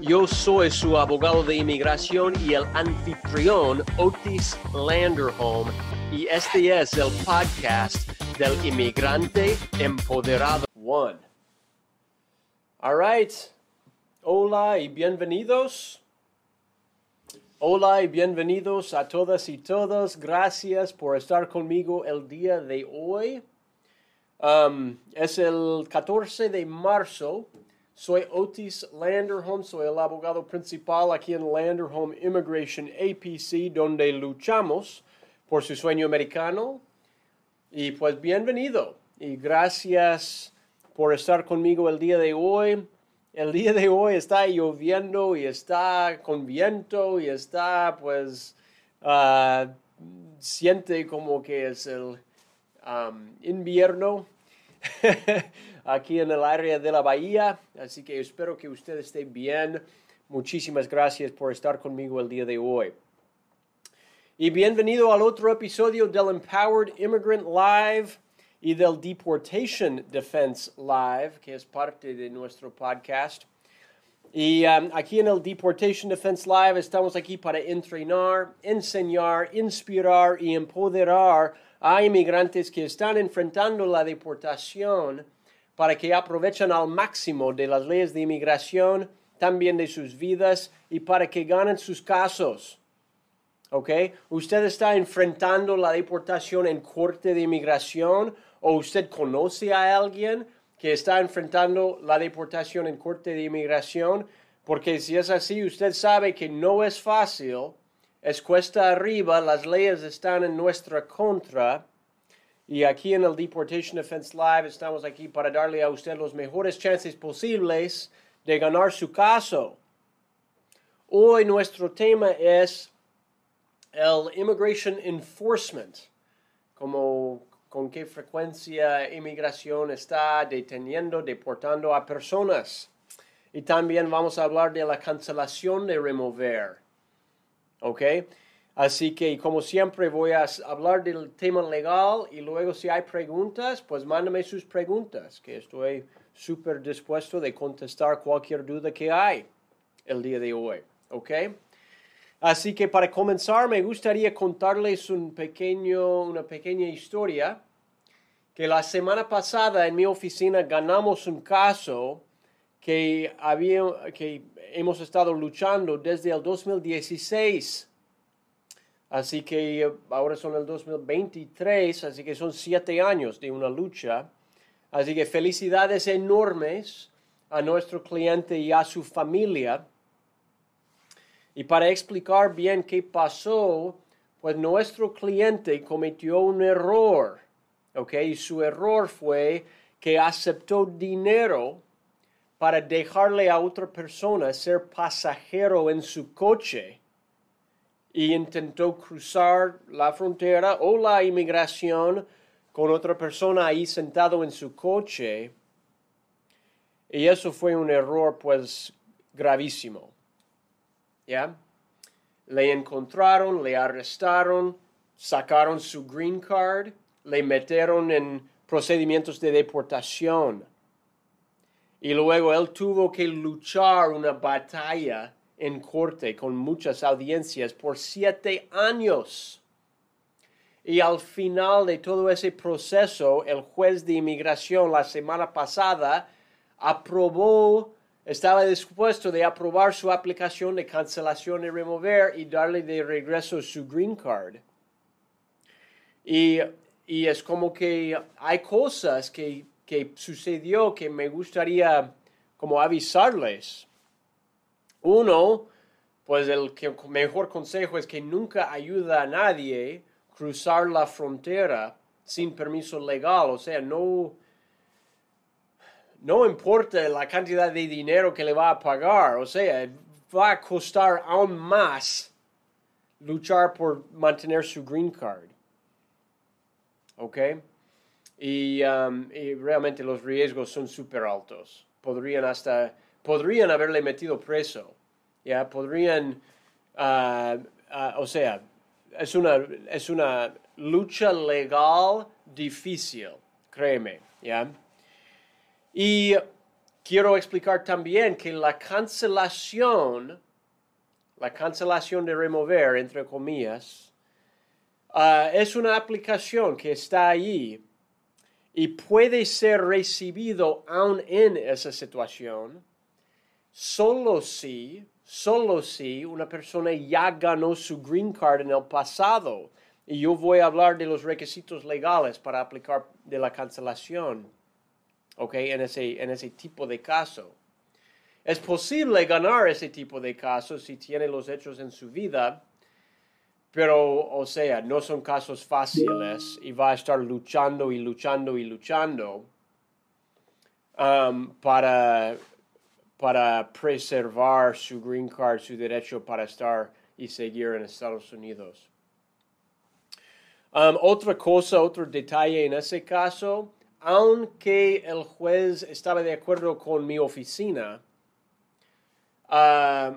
Yo soy su abogado de inmigración y el anfitrión Otis Landerholm y este es el podcast del inmigrante empoderado. One. All right. Hola y bienvenidos. Hola y bienvenidos a todas y todos. Gracias por estar conmigo el día de hoy. Um, es el 14 de marzo soy Otis Landerholm, soy el abogado principal aquí en Landerholm Immigration APC, donde luchamos por su sueño americano. Y pues bienvenido y gracias por estar conmigo el día de hoy. El día de hoy está lloviendo y está con viento y está pues uh, siente como que es el invierno. aquí en el área de la bahía. Así que espero que usted esté bien. Muchísimas gracias por estar conmigo el día de hoy. Y bienvenido al otro episodio del Empowered Immigrant Live y del Deportation Defense Live, que es parte de nuestro podcast. Y um, aquí en el Deportation Defense Live estamos aquí para entrenar, enseñar, inspirar y empoderar a inmigrantes que están enfrentando la deportación para que aprovechen al máximo de las leyes de inmigración, también de sus vidas y para que ganen sus casos. ¿Ok? ¿Usted está enfrentando la deportación en corte de inmigración o usted conoce a alguien que está enfrentando la deportación en corte de inmigración? Porque si es así, usted sabe que no es fácil, es cuesta arriba, las leyes están en nuestra contra y aquí en el Deportation Defense Live estamos aquí para darle a usted los mejores chances posibles de ganar su caso. Hoy nuestro tema es el Immigration Enforcement, como con qué frecuencia inmigración está deteniendo, deportando a personas. Y también vamos a hablar de la cancelación de remover. ¿Ok? Así que, como siempre, voy a hablar del tema legal y luego si hay preguntas, pues mándame sus preguntas, que estoy súper dispuesto de contestar cualquier duda que hay el día de hoy. ¿Ok? Así que para comenzar, me gustaría contarles un pequeño, una pequeña historia que la semana pasada en mi oficina ganamos un caso que, había, que hemos estado luchando desde el 2016 Así que ahora son el 2023, así que son siete años de una lucha. Así que felicidades enormes a nuestro cliente y a su familia. Y para explicar bien qué pasó, pues nuestro cliente cometió un error, ¿ok? Y su error fue que aceptó dinero para dejarle a otra persona ser pasajero en su coche y intentó cruzar la frontera o la inmigración con otra persona ahí sentado en su coche. Y eso fue un error pues gravísimo. ¿Ya? Le encontraron, le arrestaron, sacaron su green card, le metieron en procedimientos de deportación. Y luego él tuvo que luchar una batalla en corte con muchas audiencias por siete años. Y al final de todo ese proceso, el juez de inmigración la semana pasada aprobó, estaba dispuesto de aprobar su aplicación de cancelación y remover y darle de regreso su green card. Y, y es como que hay cosas que, que sucedió que me gustaría como avisarles. Uno, pues el mejor consejo es que nunca ayuda a nadie cruzar la frontera sin permiso legal, o sea, no, no importa la cantidad de dinero que le va a pagar, o sea, va a costar aún más luchar por mantener su green card. ¿Ok? Y, um, y realmente los riesgos son súper altos. Podrían hasta, podrían haberle metido preso. ¿Ya? Podrían, uh, uh, o sea, es una, es una lucha legal difícil, créeme, ¿ya? Y quiero explicar también que la cancelación, la cancelación de remover, entre comillas, uh, es una aplicación que está ahí y puede ser recibido aún en esa situación solo si, solo si una persona ya ganó su green card en el pasado. Y yo voy a hablar de los requisitos legales para aplicar de la cancelación, ¿ok? En ese, en ese tipo de caso. Es posible ganar ese tipo de casos si tiene los hechos en su vida, pero, o sea, no son casos fáciles y va a estar luchando y luchando y luchando um, para, para preservar su green card, su derecho para estar y seguir en Estados Unidos. Um, otra cosa, otro detalle en ese caso, aunque el juez estaba de acuerdo con mi oficina, uh,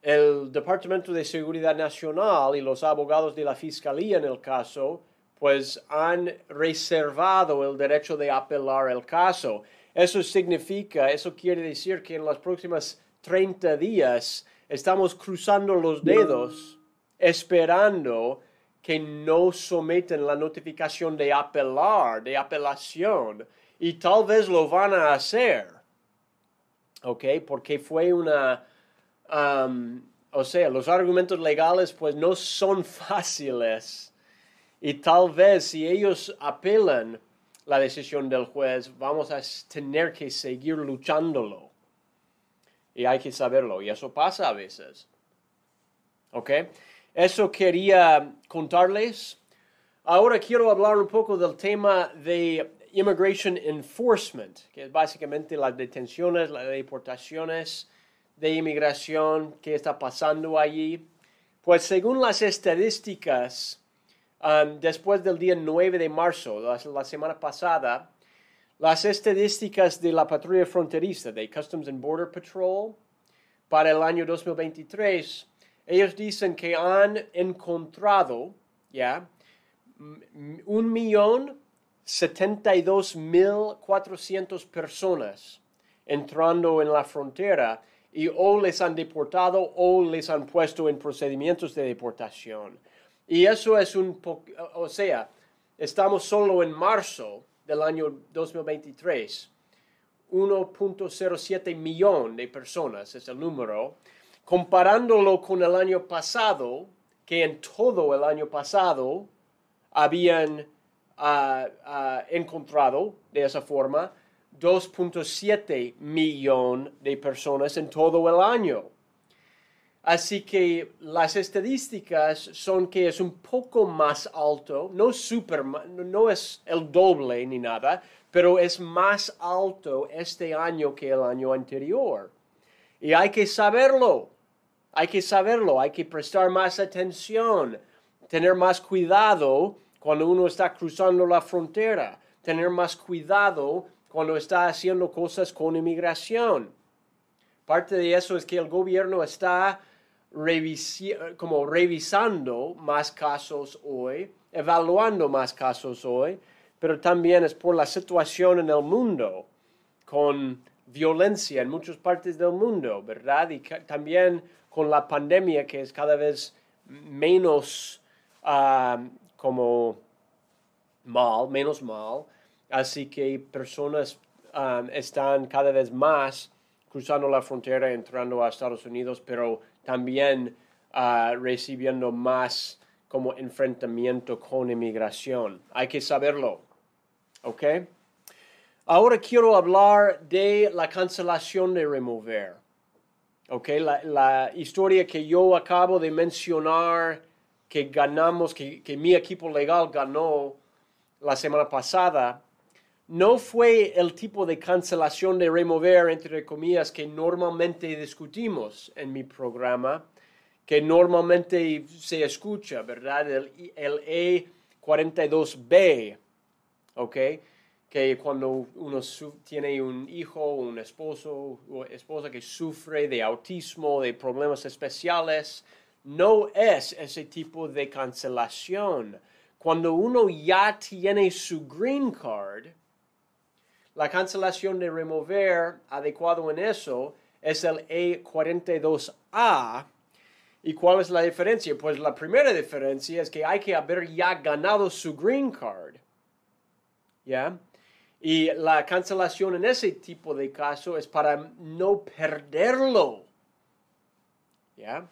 el Departamento de Seguridad Nacional y los abogados de la Fiscalía en el caso, pues han reservado el derecho de apelar el caso. Eso significa, eso quiere decir que en los próximos 30 días estamos cruzando los dedos esperando que no someten la notificación de apelar, de apelación, y tal vez lo van a hacer, ¿ok? Porque fue una Um, o sea, los argumentos legales pues no son fáciles y tal vez si ellos apelan la decisión del juez, vamos a tener que seguir luchándolo. Y hay que saberlo, y eso pasa a veces. ¿Ok? Eso quería contarles. Ahora quiero hablar un poco del tema de Immigration Enforcement, que es básicamente las detenciones, las deportaciones de inmigración que está pasando allí? Pues según las estadísticas, um, después del día 9 de marzo, la, semana pasada, las estadísticas de la patrulla fronteriza, de Customs and Border Patrol, para el año 2023, ellos dicen que han encontrado, ya, un millón setenta y dos mil cuatrocientos personas entrando en la frontera y o les han deportado o les han puesto en procedimientos de deportación. Y eso es un poco, o sea, estamos solo en marzo del año 2023. 1.07 millón de personas es el número, comparándolo con el año pasado, que en todo el año pasado habían ah, ah, encontrado de esa forma 2.7 millón de personas en todo el año. Así que las estadísticas son que es un poco más alto, no, super, no es el doble ni nada, pero es más alto este año que el año anterior. Y hay que saberlo, hay que saberlo, hay que prestar más atención, tener más cuidado cuando uno está cruzando la frontera, tener más cuidado cuando está haciendo cosas con inmigración. Parte de eso es que el gobierno está como revisando más casos hoy, evaluando más casos hoy, pero también es por la situación en el mundo, con violencia en muchas partes del mundo, ¿verdad? Y también con la pandemia que es cada vez menos ah, como mal, menos mal, Así que personas um, están cada vez más cruzando la frontera, entrando a Estados Unidos, pero también uh, recibiendo más como enfrentamiento con inmigración. Hay que saberlo. ¿Ok? Ahora quiero hablar de la cancelación de remover. ¿Ok? La, la historia que yo acabo de mencionar, que ganamos, que, que mi equipo legal ganó la semana pasada, no fue el tipo de cancelación de remover, entre comillas, que normalmente discutimos en mi programa, que normalmente se escucha, ¿verdad? El, el E42B, ¿ok? Que cuando uno tiene un hijo, un esposo o esposa que sufre de autismo, de problemas especiales, no es ese tipo de cancelación. Cuando uno ya tiene su green card, la cancelación de remover adecuado en eso es el E42A. ¿Y cuál es la diferencia? Pues la primera diferencia es que hay que haber ya ganado su green card. ¿Ya? Y la cancelación en ese tipo de caso es para no perderlo. ¿Ya?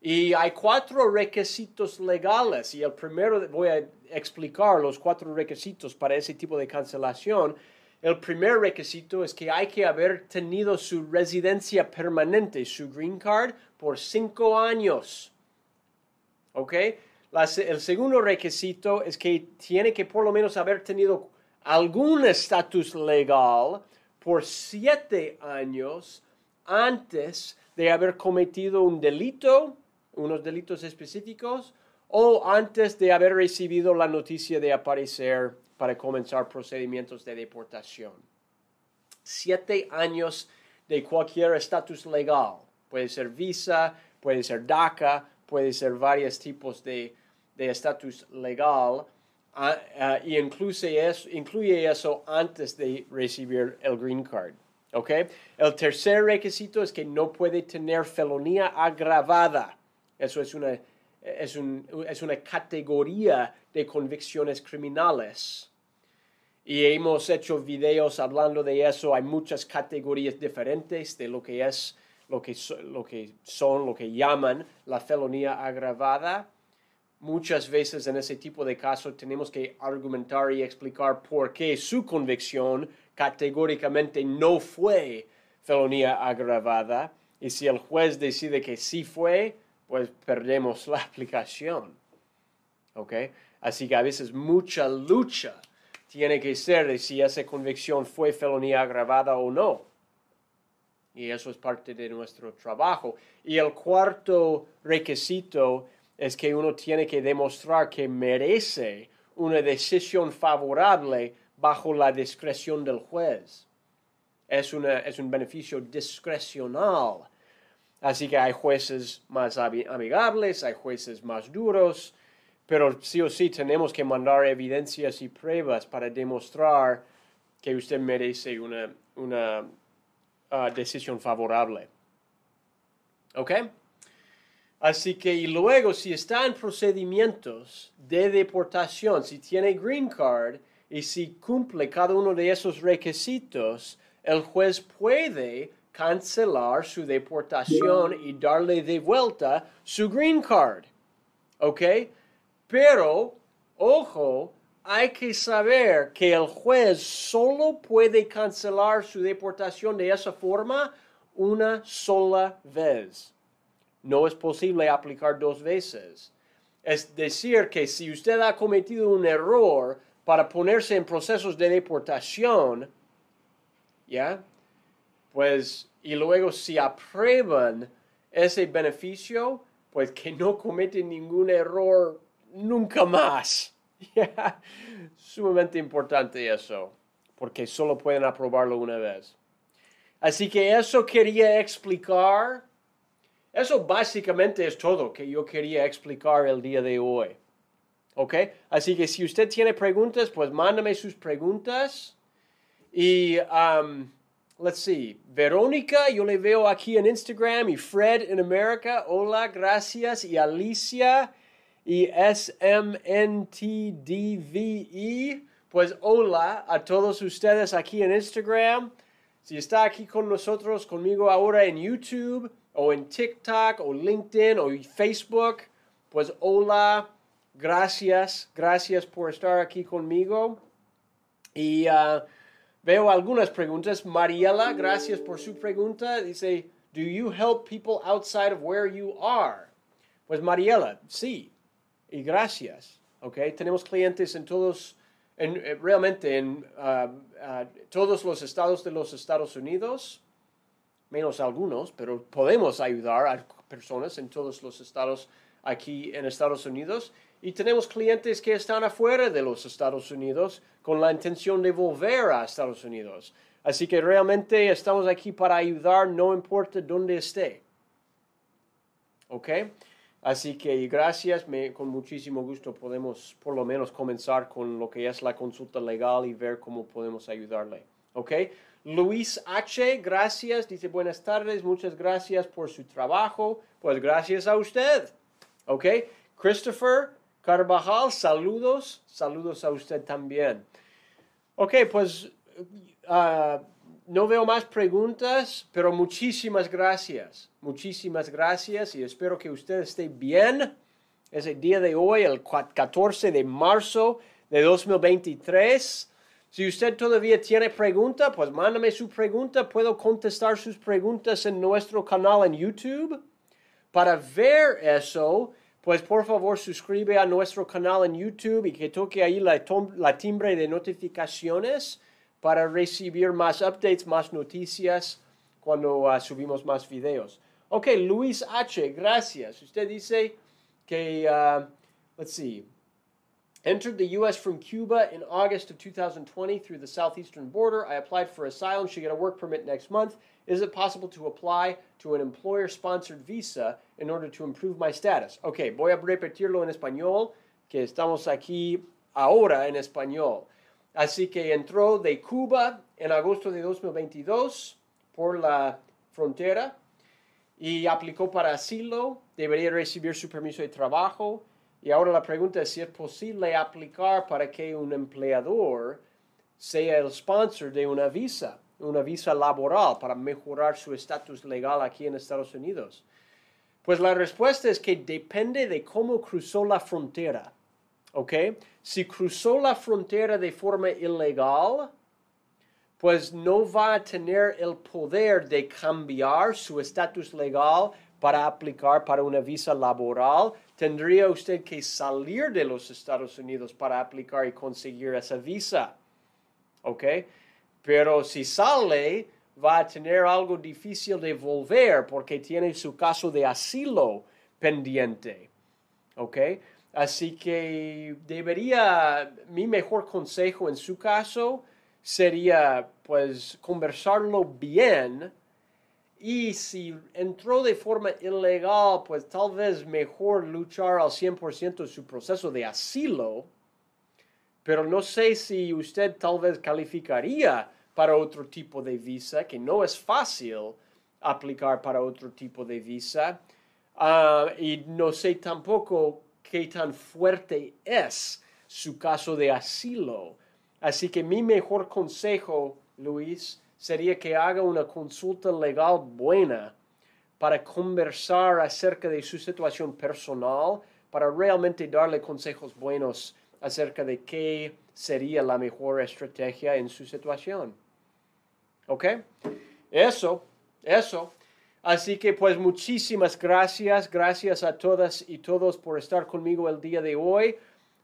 Y hay cuatro requisitos legales y el primero voy a explicar los cuatro requisitos para ese tipo de cancelación. El primer requisito es que hay que haber tenido su residencia permanente, su green card, por cinco años. ¿Ok? el segundo requisito es que tiene que por lo menos haber tenido algún estatus legal por siete años antes de haber cometido un delito unos delitos específicos o antes de haber recibido la noticia de aparecer para comenzar procedimientos de deportación. Siete años de cualquier estatus legal. Puede ser visa, puede ser DACA, puede ser varios tipos de estatus legal. Ah, ah, y incluye eso, incluye eso antes de recibir el green card. ¿okay? El tercer requisito es que no puede tener felonía agravada. Eso es una, es, una categoría de convicciones criminales. Y hemos hecho videos hablando de eso. Hay muchas categorías diferentes de lo que es, lo que, lo que son, lo que llaman la felonía agravada. Muchas veces en ese tipo de casos tenemos que argumentar y explicar por qué su convicción categóricamente no fue felonía agravada. Y si el juez decide que sí fue, pues perdemos la aplicación. ¿Ok? Así que a veces mucha lucha tiene que ser de si esa convicción fue felonía agravada o no. Y eso es parte de nuestro trabajo. Y el cuarto requisito es que uno tiene que demostrar que merece una decisión favorable bajo la discreción del juez. Es, una, es un beneficio discrecional Así que hay jueces más amigables, hay jueces más duros, pero sí o sí tenemos que mandar evidencias y pruebas para demostrar que usted merece una, una ah, decisión favorable. ¿Ok? Así que y luego si está en procedimientos de deportación, si tiene green card y si cumple cada uno de esos requisitos, el juez puede cancelar su deportación y darle de vuelta su green card. ¿Ok? Pero, ojo, hay que saber que el juez solo puede cancelar su deportación de esa forma una sola vez. No es posible aplicar dos veces. Es decir, que si usted ha cometido un error para ponerse en procesos de deportación, ¿ya? Pues y luego si aprueban ese beneficio, pues que no cometen ningún error nunca más. Sumamente importante eso, porque solo pueden aprobarlo una vez. Así que eso quería explicar. Eso básicamente es todo que yo quería explicar el día de hoy. ¿Ok? Así que si usted tiene preguntas, pues mándame sus preguntas. Y um, let's see, Verónica, yo le veo aquí en Instagram, y Fred en América, hola, gracias, y Alicia, y SMNTDVE, pues hola a todos ustedes aquí en Instagram. Si está aquí con nosotros, conmigo ahora en YouTube, o en TikTok, o LinkedIn, o Facebook, pues hola, gracias, gracias por estar aquí conmigo. Y uh, Veo algunas preguntas. Mariela, gracias por su pregunta. Dice, ¿Do you help people outside of where you are? Pues Mariela, sí. Y gracias. Okay. Tenemos clientes en todos, en, eh, realmente en uh, uh, todos los estados de los Estados Unidos, menos algunos, pero podemos ayudar a personas en todos los estados aquí en Estados Unidos y tenemos clientes que están afuera de los Estados Unidos con la intención de volver a Estados Unidos. Así que realmente estamos aquí para ayudar, no importa dónde esté. ¿Ok? Así que gracias, con muchísimo gusto podemos por lo menos comenzar con lo que es la consulta legal y ver cómo podemos ayudarle. ¿Ok? Luis H., gracias, dice buenas tardes, muchas gracias por su trabajo. Pues gracias a usted. ¿Ok? Christopher Carvajal, saludos, saludos a usted también. Ok, pues uh, no veo más preguntas, pero muchísimas gracias. Muchísimas gracias y espero que usted esté bien. Es el día de hoy, el 14 de marzo de 2023. Si usted todavía tiene pregunta, pues mándame su pregunta. Puedo contestar sus preguntas en nuestro canal en YouTube. Para ver eso, pues por favor suscribe a nuestro canal en YouTube y que toque ahí la, la timbre de notificaciones para recibir más updates, más noticias cuando uh, subimos más videos. Ok, Luis H., gracias. Usted dice que, uh, let's see, entered the U.S. from Cuba in August of 2020 through the southeastern border. I applied for asylum, should get a work permit next month. Is it possible to apply to an employer-sponsored visa in order to improve my status? Ok, voy a repetirlo en español, que estamos aquí ahora en español. Así que entró de Cuba en agosto de 2022 por la frontera y aplicó para asilo, debería recibir su permiso de trabajo y ahora la pregunta es si es posible aplicar para que un empleador sea el sponsor de una visa, una visa laboral para mejorar su estatus legal aquí en Estados Unidos. Pues la respuesta es que depende de cómo cruzó la frontera. ¿Ok? Si cruzó la frontera de forma ilegal, pues no va a tener el poder de cambiar su estatus legal para aplicar para una visa laboral. Tendría usted que salir de los Estados Unidos para aplicar y conseguir esa visa. ¿Ok? Pero si sale, va a tener algo difícil de volver porque tiene su caso de asilo pendiente. ¿Ok? Así que debería, mi mejor consejo en su caso sería pues conversarlo bien. Y si entró de forma ilegal, pues tal vez mejor luchar al 100% su proceso de asilo, pero no sé si usted tal vez calificaría para otro tipo de visa, que no es fácil aplicar para otro tipo de visa, ah, y no sé tampoco qué tan fuerte es su caso de asilo. Así que mi mejor consejo, Luis, sería que haga una consulta legal buena para conversar acerca de su situación personal, para realmente darle consejos buenos acerca de qué sería la mejor estrategia en su situación. ¿Ok? Eso, eso. Así que pues muchísimas gracias, gracias a todas y todos por estar conmigo el día de hoy.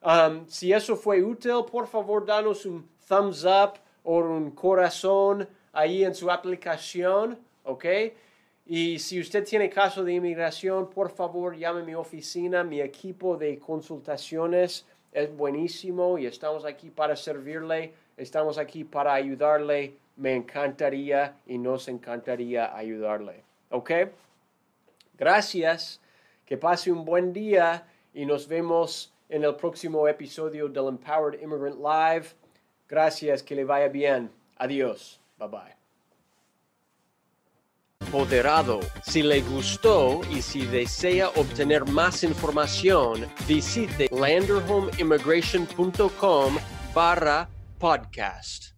Um, si eso fue útil, por favor danos un thumbs up o un corazón ahí en su aplicación, ¿ok? Y si usted tiene caso de inmigración, por favor llame a mi oficina, mi equipo de consultaciones es buenísimo y estamos aquí para servirle, estamos aquí para ayudarle. Me encantaría y nos encantaría ayudarle. ¿Ok? Gracias, que pase un buen día y nos vemos en el próximo episodio del Empowered Immigrant Live. Gracias, que le vaya bien. Adiós. Bye bye. Poderado. Si le gustó y si desea obtener más información, visite landerhomeimmigration.com barra podcast.